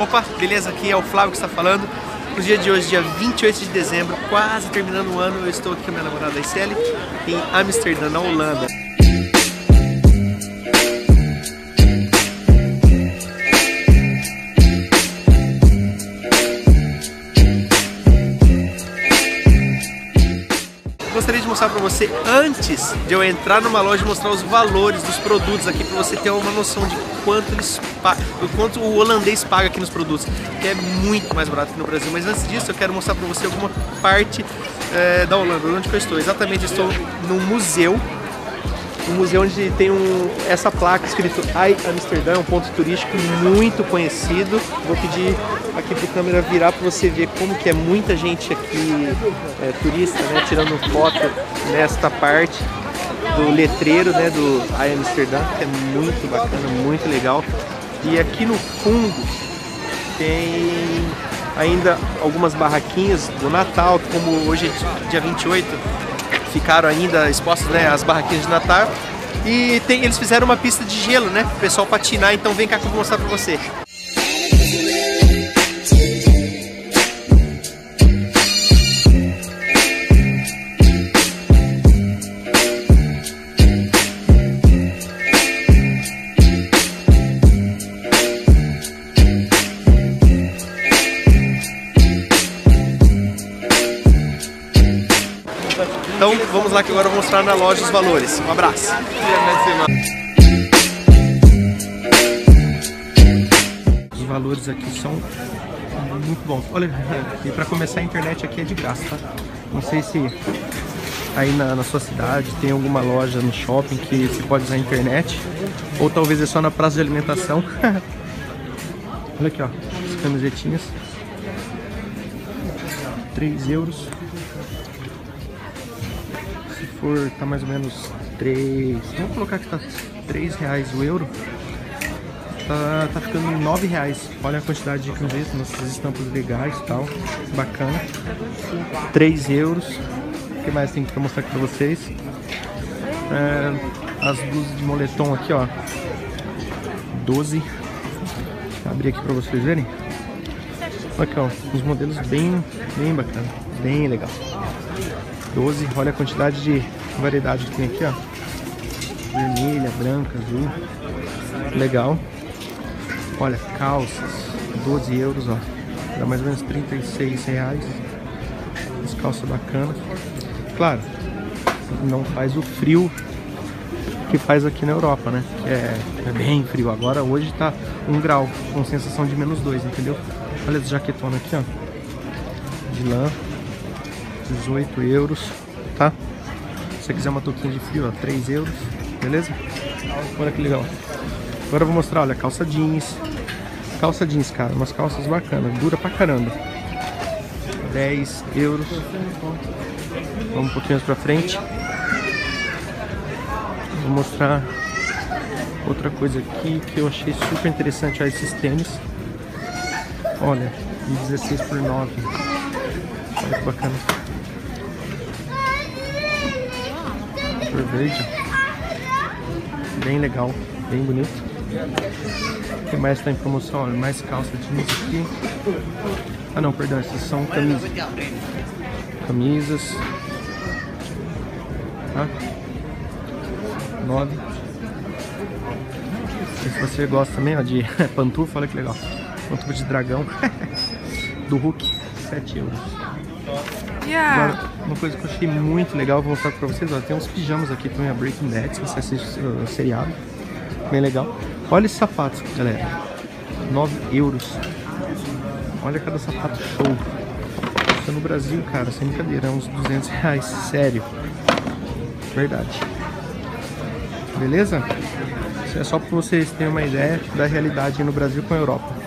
Opa, beleza? Aqui é o Flávio que está falando. No dia de hoje, dia 28 de dezembro, quase terminando o ano, eu estou aqui com a minha namorada Iseli em Amsterdã, na Holanda. Mostrar para você antes de eu entrar numa loja mostrar os valores dos produtos aqui para você ter uma noção de quanto eles do quanto o holandês paga aqui nos produtos, que é muito mais barato que no Brasil. Mas antes disso, eu quero mostrar para você alguma parte é, da Holanda, onde eu estou. Exatamente, estou num museu um museu onde tem um, essa placa escrito I Amsterdã, um ponto turístico muito conhecido. Vou pedir aqui para o câmera virar para você ver como que é muita gente aqui, é, turista, né, tirando foto nesta parte do letreiro né, do I Amsterdã, que é muito bacana, muito legal. E aqui no fundo tem ainda algumas barraquinhas do Natal, como hoje é dia 28, ficaram ainda expostas né, as barraquinhas de Natal. E tem, eles fizeram uma pista de gelo, né? Para o pessoal patinar, então vem cá que eu vou mostrar para você. Então vamos lá que agora eu vou mostrar na loja os valores. Um abraço. Os valores aqui são muito bons. Olha, e para começar a internet aqui é de graça, tá? Não sei se aí na, na, sua cidade tem alguma loja no shopping que você pode usar a internet. Ou talvez é só na praça de alimentação. Olha aqui, ó, as camisetinhas. 3 euros for tá mais ou menos 3. Vamos colocar que tá 3 reais o euro. Tá, tá ficando 9 reais. Olha a quantidade de camisetas, nossas estampas legais e tal. Bacana. 3 euros. O que mais tem que mostrar aqui pra vocês? É, as blusas de moletom aqui, ó. 12. Vou abrir aqui pra vocês verem. Aqui, ó. Os modelos bem, bem bacana. Bem legal. 12. Olha a quantidade de variedade que tem aqui, ó. Vermelha, branca, azul. Legal. Olha, calças. 12 euros, ó. Dá mais ou menos 36 reais. As calças bacanas. Claro, não faz o frio que faz aqui na Europa, né? É, é bem frio. Agora hoje tá 1 grau, com sensação de menos 2, entendeu? Olha esse jaquetona aqui, ó. De lã. 18 euros, tá? Se você quiser uma touquinha de frio, ó, 3 euros, beleza? Olha que legal. Agora eu vou mostrar, olha, calça jeans. Calça jeans, cara, umas calças bacanas, dura pra caramba. 10 euros. Vamos um pouquinho mais pra frente. Vou mostrar outra coisa aqui que eu achei super interessante, ó, esses tênis. Olha, 16 por 9. Olha que bacana. Verde. Bem legal, bem bonito. O que mais está em promoção? Olha, mais calça jeans aqui. Ah não, perdão, essas são camisas. Camisas. Tá? Nove. Se você gosta também ó, de pantufa, olha que legal. Pantufa de dragão. Do Hulk, 7 euros. Yeah. Agora, uma coisa que eu achei muito legal, vou mostrar pra vocês, ó, tem uns pijamas aqui também, a Breaking Bad, se você assiste uh, seriado, bem legal. Olha esses sapatos, galera, 9 euros. Olha cada sapato show. Isso no Brasil, cara, sem brincadeira, é uns 200 reais, sério. Verdade. Beleza? Isso é só pra vocês terem uma ideia da realidade no Brasil com a Europa.